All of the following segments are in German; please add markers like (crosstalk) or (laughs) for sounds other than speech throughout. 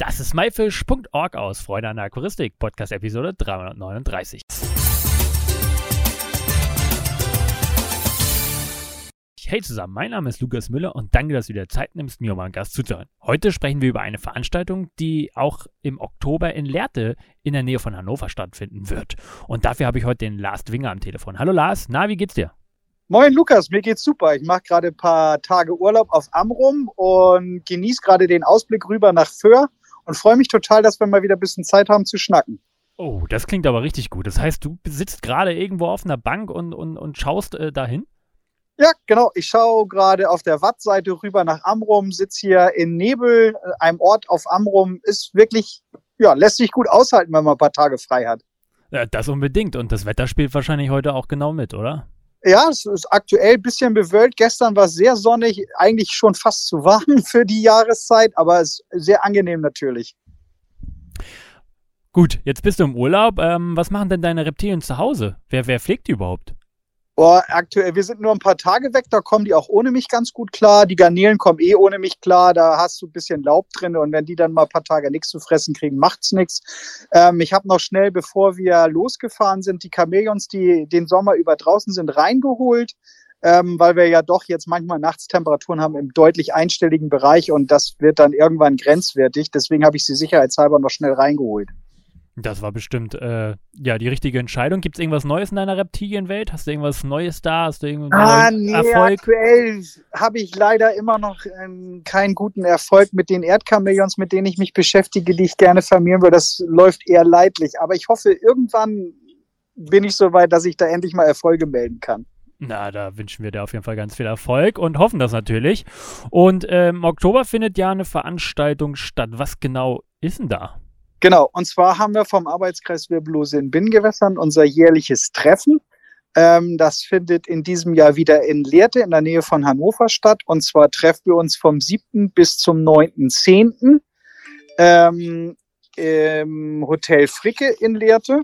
Das ist myfish.org aus Freude an der Aquaristik, Podcast Episode 339. Hey zusammen, mein Name ist Lukas Müller und danke, dass du dir Zeit nimmst, mir um einen Gast zuzuhören. Heute sprechen wir über eine Veranstaltung, die auch im Oktober in Lehrte in der Nähe von Hannover stattfinden wird. Und dafür habe ich heute den Lars Dwinger am Telefon. Hallo Lars, na, wie geht's dir? Moin Lukas, mir geht's super. Ich mache gerade ein paar Tage Urlaub auf Amrum und genieße gerade den Ausblick rüber nach Föhr und freue mich total, dass wir mal wieder ein bisschen Zeit haben zu schnacken. Oh, das klingt aber richtig gut. Das heißt, du sitzt gerade irgendwo auf einer Bank und, und, und schaust äh, dahin? Ja, genau. Ich schaue gerade auf der Wattseite rüber nach Amrum, sitze hier in Nebel, äh, einem Ort auf Amrum. Ist wirklich, ja, lässt sich gut aushalten, wenn man ein paar Tage frei hat. Ja, das unbedingt. Und das Wetter spielt wahrscheinlich heute auch genau mit, oder? Ja, es ist aktuell ein bisschen bewölkt. Gestern war es sehr sonnig, eigentlich schon fast zu warm (laughs) für die Jahreszeit, aber es ist sehr angenehm natürlich. Gut, jetzt bist du im Urlaub. Ähm, was machen denn deine Reptilien zu Hause? Wer, wer pflegt die überhaupt? Boah, aktuell, wir sind nur ein paar Tage weg, da kommen die auch ohne mich ganz gut klar. Die Garnelen kommen eh ohne mich klar, da hast du ein bisschen Laub drin und wenn die dann mal ein paar Tage nichts zu fressen kriegen, macht's nichts. Ähm, ich habe noch schnell, bevor wir losgefahren sind, die Chamäleons, die den Sommer über draußen sind, reingeholt. Ähm, weil wir ja doch jetzt manchmal Nachtstemperaturen haben im deutlich einstelligen Bereich und das wird dann irgendwann grenzwertig. Deswegen habe ich sie sicherheitshalber noch schnell reingeholt. Das war bestimmt äh, ja die richtige Entscheidung. Gibt es irgendwas Neues in deiner Reptilienwelt? Hast du irgendwas Neues da? Hast du irgendeinen ah, nee, Erfolg? Aktuell habe ich leider immer noch ähm, keinen guten Erfolg mit den Erdchamäleons, mit denen ich mich beschäftige, die ich gerne vermehren würde. Das läuft eher leidlich. Aber ich hoffe, irgendwann bin ich so weit, dass ich da endlich mal Erfolge melden kann. Na, da wünschen wir dir auf jeden Fall ganz viel Erfolg und hoffen das natürlich. Und ähm, im Oktober findet ja eine Veranstaltung statt. Was genau ist denn da? Genau, und zwar haben wir vom Arbeitskreis Wirbellose in Binnengewässern unser jährliches Treffen. Ähm, das findet in diesem Jahr wieder in Lehrte in der Nähe von Hannover statt. Und zwar treffen wir uns vom 7. bis zum 9.10. Ähm, im Hotel Fricke in Lehrte.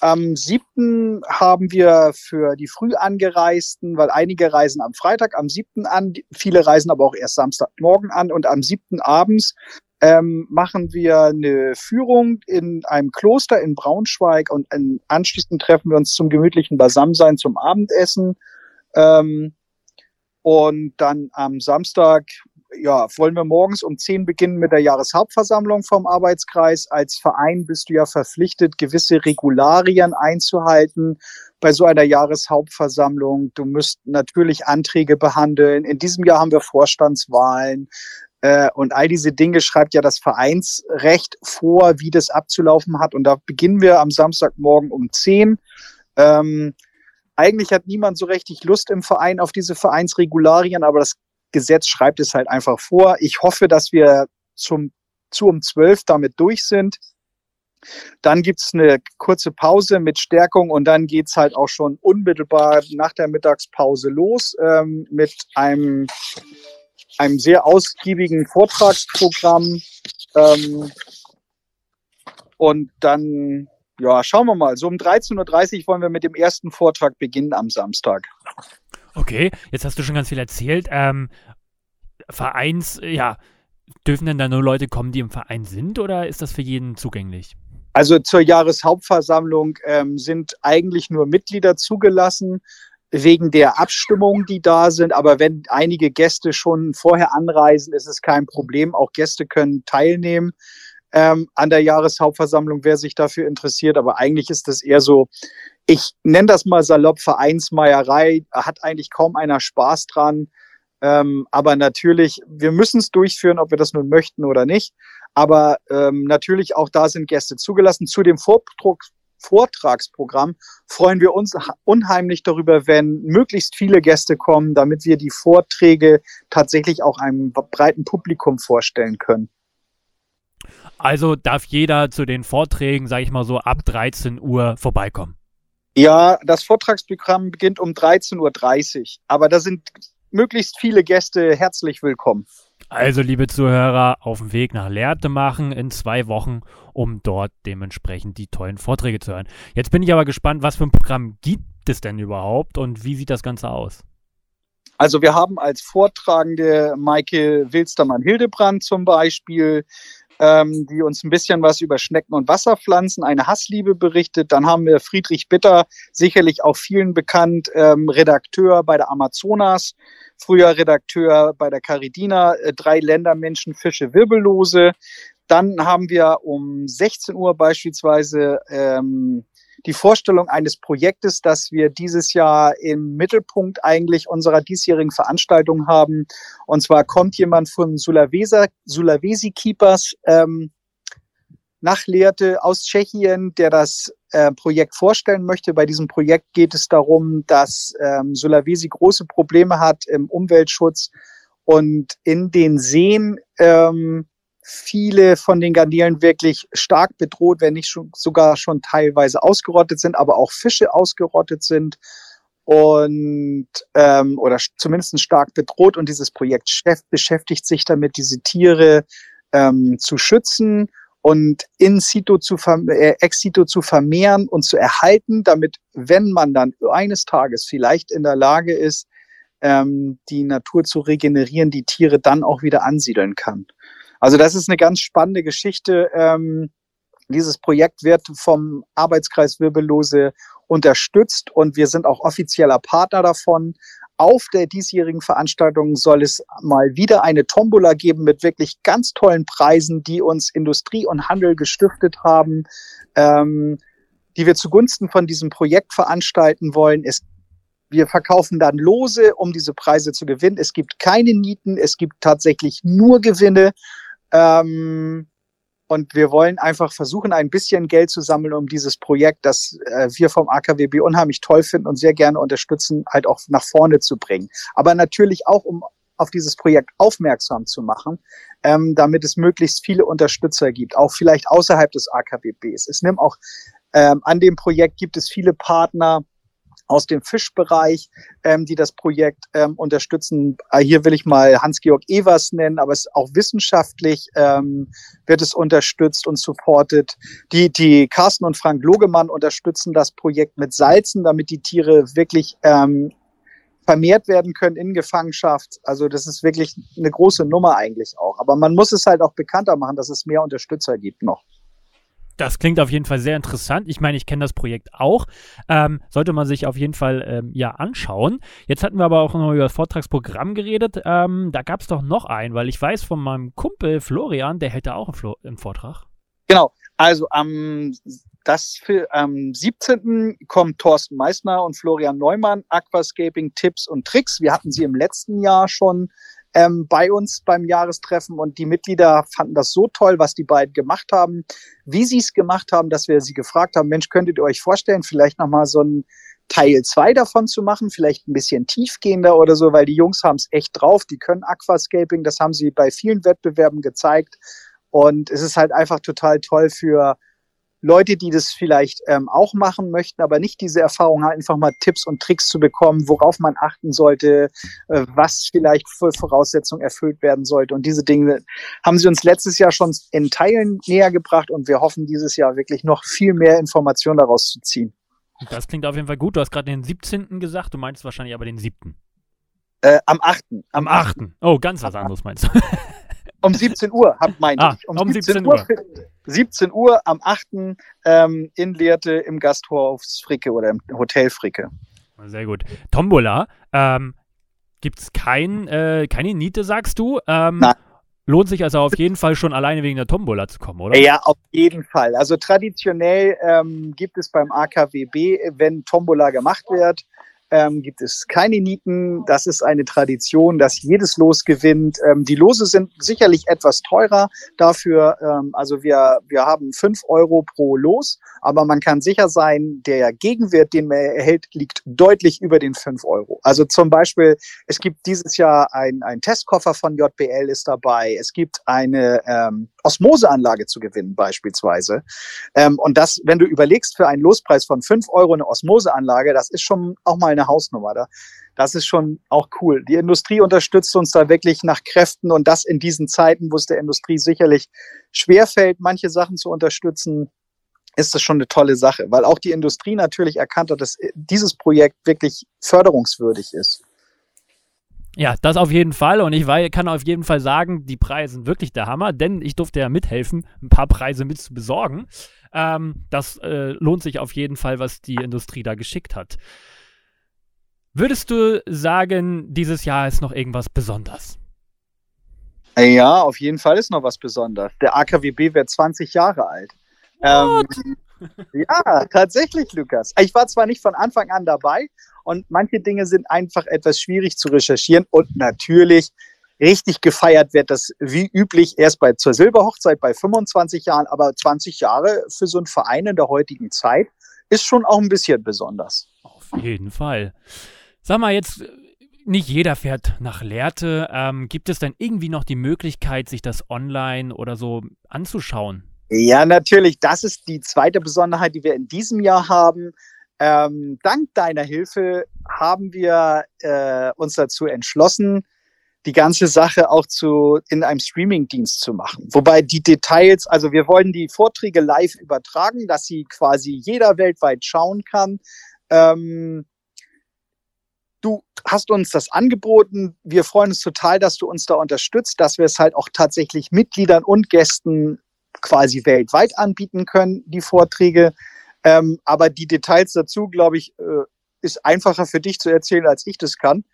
Am 7. haben wir für die früh angereisten, weil einige reisen am Freitag, am 7. an, viele reisen aber auch erst Samstagmorgen an und am 7. abends ähm, machen wir eine Führung in einem Kloster in Braunschweig und anschließend treffen wir uns zum gemütlichen Beisammensein zum Abendessen. Ähm, und dann am Samstag, ja, wollen wir morgens um 10 beginnen mit der Jahreshauptversammlung vom Arbeitskreis. Als Verein bist du ja verpflichtet, gewisse Regularien einzuhalten bei so einer Jahreshauptversammlung. Du musst natürlich Anträge behandeln. In diesem Jahr haben wir Vorstandswahlen. Äh, und all diese Dinge schreibt ja das Vereinsrecht vor, wie das abzulaufen hat. Und da beginnen wir am Samstagmorgen um 10. Ähm, eigentlich hat niemand so richtig Lust im Verein auf diese Vereinsregularien, aber das Gesetz schreibt es halt einfach vor. Ich hoffe, dass wir zum, zu um 12 damit durch sind. Dann gibt's eine kurze Pause mit Stärkung und dann geht's halt auch schon unmittelbar nach der Mittagspause los ähm, mit einem einem sehr ausgiebigen Vortragsprogramm. Ähm, und dann, ja, schauen wir mal. So um 13.30 Uhr wollen wir mit dem ersten Vortrag beginnen am Samstag. Okay, jetzt hast du schon ganz viel erzählt. Ähm, Vereins, ja, dürfen denn da nur Leute kommen, die im Verein sind oder ist das für jeden zugänglich? Also zur Jahreshauptversammlung ähm, sind eigentlich nur Mitglieder zugelassen wegen der Abstimmungen, die da sind. Aber wenn einige Gäste schon vorher anreisen, ist es kein Problem. Auch Gäste können teilnehmen ähm, an der Jahreshauptversammlung, wer sich dafür interessiert. Aber eigentlich ist das eher so, ich nenne das mal salopp Vereinsmeierei, hat eigentlich kaum einer Spaß dran. Ähm, aber natürlich, wir müssen es durchführen, ob wir das nun möchten oder nicht. Aber ähm, natürlich auch da sind Gäste zugelassen. Zu dem Vordruck, Vortragsprogramm freuen wir uns unheimlich darüber, wenn möglichst viele Gäste kommen, damit wir die Vorträge tatsächlich auch einem breiten Publikum vorstellen können. Also darf jeder zu den Vorträgen, sage ich mal so, ab 13 Uhr vorbeikommen. Ja, das Vortragsprogramm beginnt um 13.30 Uhr, aber da sind möglichst viele Gäste herzlich willkommen. Also, liebe Zuhörer, auf dem Weg nach Lehrte machen in zwei Wochen, um dort dementsprechend die tollen Vorträge zu hören. Jetzt bin ich aber gespannt, was für ein Programm gibt es denn überhaupt und wie sieht das Ganze aus? Also wir haben als Vortragende Maike Wilstermann-Hildebrand zum Beispiel. Ähm, die uns ein bisschen was über Schnecken und Wasserpflanzen, eine Hassliebe berichtet. Dann haben wir Friedrich Bitter, sicherlich auch vielen bekannt, ähm, Redakteur bei der Amazonas, früher Redakteur bei der Caridina, äh, drei Ländermenschen, Fische, Wirbellose. Dann haben wir um 16 Uhr beispielsweise ähm, die Vorstellung eines Projektes, das wir dieses Jahr im Mittelpunkt eigentlich unserer diesjährigen Veranstaltung haben. Und zwar kommt jemand von Sulawesi, Sulawesi Keepers ähm, nach Lehrte aus Tschechien, der das äh, Projekt vorstellen möchte. Bei diesem Projekt geht es darum, dass ähm, Sulawesi große Probleme hat im Umweltschutz und in den Seen ähm, viele von den Garnelen wirklich stark bedroht, wenn nicht schon, sogar schon teilweise ausgerottet sind, aber auch Fische ausgerottet sind und ähm, oder zumindest stark bedroht. Und dieses Projekt beschäftigt sich damit, diese Tiere ähm, zu schützen und in situ zu äh, ex situ zu vermehren und zu erhalten, damit, wenn man dann eines Tages vielleicht in der Lage ist, ähm, die Natur zu regenerieren, die Tiere dann auch wieder ansiedeln kann. Also das ist eine ganz spannende Geschichte. Ähm, dieses Projekt wird vom Arbeitskreis Wirbellose unterstützt und wir sind auch offizieller Partner davon. Auf der diesjährigen Veranstaltung soll es mal wieder eine Tombola geben mit wirklich ganz tollen Preisen, die uns Industrie und Handel gestiftet haben, ähm, die wir zugunsten von diesem Projekt veranstalten wollen. Es wir verkaufen dann Lose, um diese Preise zu gewinnen. Es gibt keine Nieten, es gibt tatsächlich nur Gewinne. Ähm, und wir wollen einfach versuchen, ein bisschen Geld zu sammeln, um dieses Projekt, das äh, wir vom AKWB unheimlich toll finden und sehr gerne unterstützen, halt auch nach vorne zu bringen. Aber natürlich auch, um auf dieses Projekt aufmerksam zu machen, ähm, damit es möglichst viele Unterstützer gibt, auch vielleicht außerhalb des AKWBs. Es nimmt auch ähm, an dem Projekt gibt es viele Partner, aus dem Fischbereich, ähm, die das Projekt ähm, unterstützen. Äh, hier will ich mal Hans-Georg Evers nennen, aber es auch wissenschaftlich ähm, wird es unterstützt und supported. Die, die Carsten und Frank Logemann unterstützen das Projekt mit Salzen, damit die Tiere wirklich ähm, vermehrt werden können in Gefangenschaft. Also das ist wirklich eine große Nummer eigentlich auch. Aber man muss es halt auch bekannter machen, dass es mehr Unterstützer gibt noch. Das klingt auf jeden Fall sehr interessant. Ich meine, ich kenne das Projekt auch. Ähm, sollte man sich auf jeden Fall ähm, ja anschauen. Jetzt hatten wir aber auch noch über das Vortragsprogramm geredet. Ähm, da gab es doch noch einen, weil ich weiß von meinem Kumpel Florian, der hätte auch einen, Flo einen Vortrag. Genau. Also am das für, am 17. kommt Thorsten Meissner und Florian Neumann, Aquascaping Tipps und Tricks. Wir hatten sie im letzten Jahr schon ähm, bei uns beim Jahrestreffen und die Mitglieder fanden das so toll, was die beiden gemacht haben, wie sie es gemacht haben, dass wir sie gefragt haben, Mensch, könntet ihr euch vorstellen, vielleicht nochmal so ein Teil zwei davon zu machen, vielleicht ein bisschen tiefgehender oder so, weil die Jungs haben es echt drauf, die können Aquascaping, das haben sie bei vielen Wettbewerben gezeigt und es ist halt einfach total toll für Leute, die das vielleicht ähm, auch machen möchten, aber nicht diese Erfahrung haben, einfach mal Tipps und Tricks zu bekommen, worauf man achten sollte, äh, was vielleicht für Voraussetzungen erfüllt werden sollte. Und diese Dinge haben sie uns letztes Jahr schon in Teilen näher gebracht und wir hoffen dieses Jahr wirklich noch viel mehr Informationen daraus zu ziehen. Das klingt auf jeden Fall gut. Du hast gerade den 17. gesagt, du meinst wahrscheinlich aber den 7. Äh, am 8. Am 8. Oh, ganz was anderes meinst du. (laughs) Um 17 Uhr, meinte ah, ich. Um, um 17, 17 Uhr. 17 Uhr am 8. Ähm, in Lehrte im Gasthaus Fricke oder im Hotel Fricke. Sehr gut. Tombola, ähm, gibt es kein, äh, keine Niete, sagst du? Ähm, Nein. Lohnt sich also auf jeden Fall schon alleine wegen der Tombola zu kommen, oder? Ja, auf jeden Fall. Also traditionell ähm, gibt es beim AKWB, wenn Tombola gemacht wird, ähm, gibt es keine Nieten. Das ist eine Tradition, dass jedes Los gewinnt. Ähm, die Lose sind sicherlich etwas teurer dafür. Ähm, also wir, wir haben fünf Euro pro Los, aber man kann sicher sein, der Gegenwert, den man erhält, liegt deutlich über den fünf Euro. Also zum Beispiel, es gibt dieses Jahr ein, ein Testkoffer von JBL ist dabei. Es gibt eine ähm, Osmoseanlage zu gewinnen beispielsweise. Ähm, und das, wenn du überlegst, für einen Lospreis von fünf Euro eine Osmoseanlage, das ist schon auch mal eine Hausnummer. Da. Das ist schon auch cool. Die Industrie unterstützt uns da wirklich nach Kräften und das in diesen Zeiten, wo es der Industrie sicherlich schwerfällt, manche Sachen zu unterstützen, ist das schon eine tolle Sache, weil auch die Industrie natürlich erkannt hat, dass dieses Projekt wirklich förderungswürdig ist. Ja, das auf jeden Fall. Und ich kann auf jeden Fall sagen, die Preise sind wirklich der Hammer, denn ich durfte ja mithelfen, ein paar Preise mit zu besorgen. Ähm, das äh, lohnt sich auf jeden Fall, was die Industrie da geschickt hat. Würdest du sagen, dieses Jahr ist noch irgendwas besonders? Ja, auf jeden Fall ist noch was besonders. Der AKWB wird 20 Jahre alt. Ähm, (laughs) ja, tatsächlich, Lukas. Ich war zwar nicht von Anfang an dabei und manche Dinge sind einfach etwas schwierig zu recherchieren und natürlich richtig gefeiert wird das wie üblich erst bei zur Silberhochzeit bei 25 Jahren, aber 20 Jahre für so einen Verein in der heutigen Zeit ist schon auch ein bisschen besonders. Auf jeden Fall. Sag mal jetzt, nicht jeder fährt nach Lehrte. Ähm, gibt es denn irgendwie noch die Möglichkeit, sich das online oder so anzuschauen? Ja, natürlich. Das ist die zweite Besonderheit, die wir in diesem Jahr haben. Ähm, dank deiner Hilfe haben wir äh, uns dazu entschlossen, die ganze Sache auch zu, in einem Streaming-Dienst zu machen. Wobei die Details, also wir wollen die Vorträge live übertragen, dass sie quasi jeder weltweit schauen kann. Ähm, hast uns das angeboten. Wir freuen uns total, dass du uns da unterstützt, dass wir es halt auch tatsächlich Mitgliedern und Gästen quasi weltweit anbieten können, die Vorträge. Ähm, aber die Details dazu, glaube ich, äh, ist einfacher für dich zu erzählen, als ich das kann.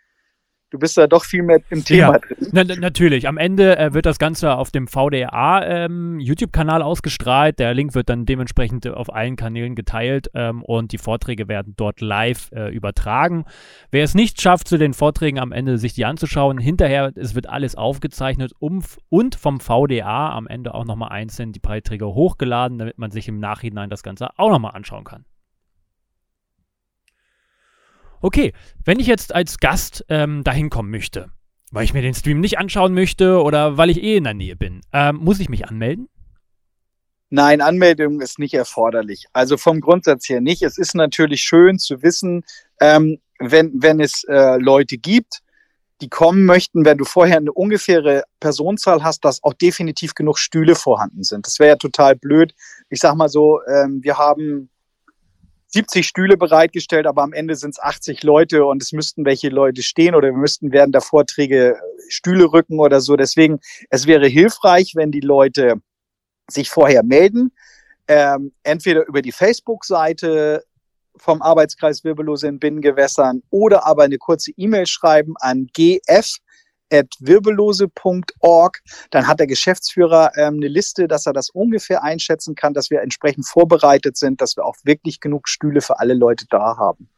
Du bist da doch viel mehr im Thema ja, drin. Na, natürlich. Am Ende äh, wird das Ganze auf dem VDA ähm, YouTube-Kanal ausgestrahlt. Der Link wird dann dementsprechend auf allen Kanälen geteilt ähm, und die Vorträge werden dort live äh, übertragen. Wer es nicht schafft, zu den Vorträgen am Ende sich die anzuschauen, hinterher, es wird alles aufgezeichnet um, und vom VDA am Ende auch nochmal einzeln die Beiträge hochgeladen, damit man sich im Nachhinein das Ganze auch nochmal anschauen kann. Okay, wenn ich jetzt als Gast ähm, dahin kommen möchte, weil ich mir den Stream nicht anschauen möchte oder weil ich eh in der Nähe bin, ähm, muss ich mich anmelden? Nein, Anmeldung ist nicht erforderlich. Also vom Grundsatz her nicht. Es ist natürlich schön zu wissen, ähm, wenn, wenn es äh, Leute gibt, die kommen möchten, wenn du vorher eine ungefähre Personenzahl hast, dass auch definitiv genug Stühle vorhanden sind. Das wäre ja total blöd. Ich sag mal so, ähm, wir haben 70 Stühle bereitgestellt, aber am Ende sind es 80 Leute und es müssten welche Leute stehen oder wir müssten während der Vorträge Stühle rücken oder so. Deswegen, es wäre hilfreich, wenn die Leute sich vorher melden, ähm, entweder über die Facebook-Seite vom Arbeitskreis Wirbellose in Binnengewässern oder aber eine kurze E-Mail schreiben an gf wirbellose.org. Dann hat der Geschäftsführer ähm, eine Liste, dass er das ungefähr einschätzen kann, dass wir entsprechend vorbereitet sind, dass wir auch wirklich genug Stühle für alle Leute da haben.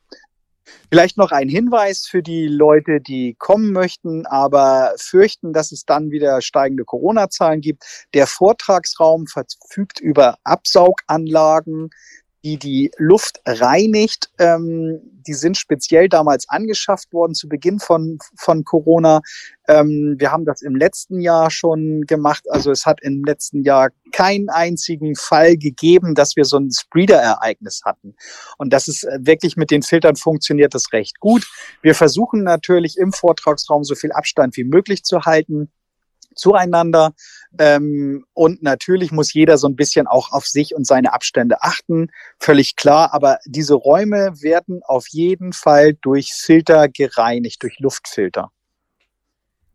Vielleicht noch ein Hinweis für die Leute, die kommen möchten, aber fürchten, dass es dann wieder steigende Corona-Zahlen gibt. Der Vortragsraum verfügt über Absauganlagen, die die Luft reinigt. Ähm, die sind speziell damals angeschafft worden zu Beginn von, von Corona. Ähm, wir haben das im letzten Jahr schon gemacht. Also es hat im letzten Jahr keinen einzigen Fall gegeben, dass wir so ein Spreader-Ereignis hatten. Und das ist äh, wirklich mit den Filtern funktioniert das recht gut. Wir versuchen natürlich im Vortragsraum so viel Abstand wie möglich zu halten zueinander. Ähm, und natürlich muss jeder so ein bisschen auch auf sich und seine Abstände achten, völlig klar. Aber diese Räume werden auf jeden Fall durch Filter gereinigt, durch Luftfilter.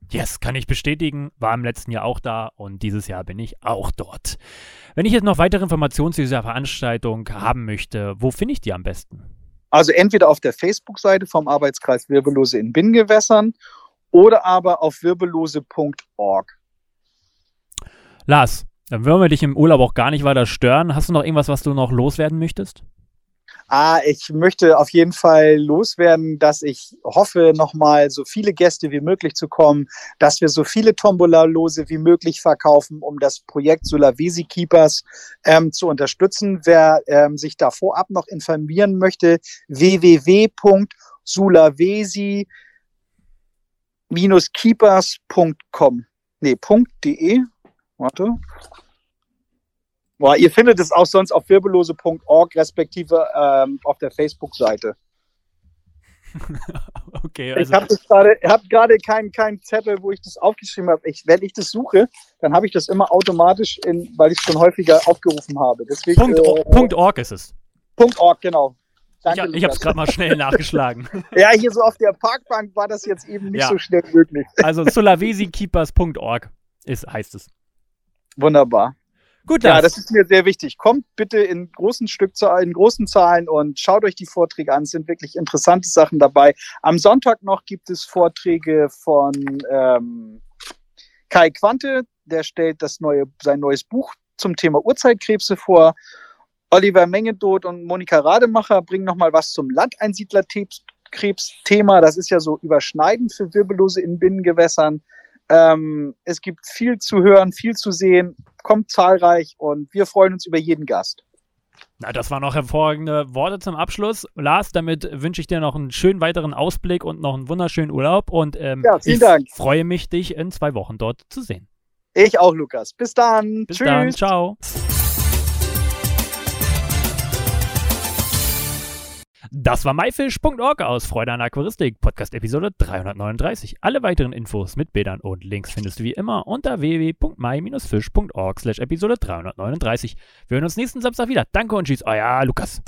Yes, kann ich bestätigen. War im letzten Jahr auch da und dieses Jahr bin ich auch dort. Wenn ich jetzt noch weitere Informationen zu dieser Veranstaltung haben möchte, wo finde ich die am besten? Also entweder auf der Facebook-Seite vom Arbeitskreis Wirbellose in Binnengewässern oder aber auf wirbellose.org. Lars, dann wollen wir dich im Urlaub auch gar nicht weiter stören. Hast du noch irgendwas, was du noch loswerden möchtest? Ah, ich möchte auf jeden Fall loswerden, dass ich hoffe, nochmal so viele Gäste wie möglich zu kommen, dass wir so viele Tombola-Lose wie möglich verkaufen, um das Projekt Solavesi Keepers ähm, zu unterstützen. Wer ähm, sich da vorab noch informieren möchte, www.sulavesi.com keepers.com. Nee, .de. Warte. Boah, ihr findet es auch sonst auf wirbellose.org, respektive ähm, auf der Facebook-Seite. (laughs) okay, also. Ich habe gerade hab gerade keinen kein Zettel, wo ich das aufgeschrieben habe. Ich, wenn ich das suche, dann habe ich das immer automatisch, in, weil ich es schon häufiger aufgerufen habe. Deswegen, Punkt, äh, Punkt .org ist es. Punkt .org, genau. Danke, ich, ich habe es gerade mal schnell nachgeschlagen. (laughs) Ja, hier so auf der Parkbank war das jetzt eben nicht Ja. so schnell möglich. (laughs) Also sulawesikeepers.org ist, heißt es. Wunderbar. Gut, Ja, Lars. das ist mir sehr wichtig. Kommt bitte in großen Stückzahlen, in großen Zahlen und schaut euch die Vorträge an. Es sind wirklich interessante Sachen dabei. Am Sonntag noch gibt es Vorträge von ähm, Kai Quante. Der stellt das neue, sein neues Buch zum Thema Urzeitkrebse vor. Oliver Mengedoth und Monika Rademacher bringen nochmal was zum Landeinsiedlerkrebsthema. Das ist ja so überschneidend für Wirbellose in Binnengewässern. Ähm, es gibt viel zu hören, viel zu sehen. Kommt zahlreich und wir freuen uns über jeden Gast. Na, das waren noch hervorragende Worte zum Abschluss. Lars, damit wünsche ich dir noch einen schönen weiteren Ausblick und noch einen wunderschönen Urlaub. Und ähm, Ja, vielen ich Dank. freue mich, dich in zwei Wochen dort zu sehen. Ich auch, Lukas. Bis dann. Bis Tschüss. dann, ciao. Das war myfish.org aus Freude an Aquaristik, Podcast Episode 339. Alle weiteren Infos mit Bildern und Links findest du wie immer unter www.my-fish.org slash Episode 339. Wir hören uns nächsten Samstag wieder. Danke und tschüss, euer Lukas.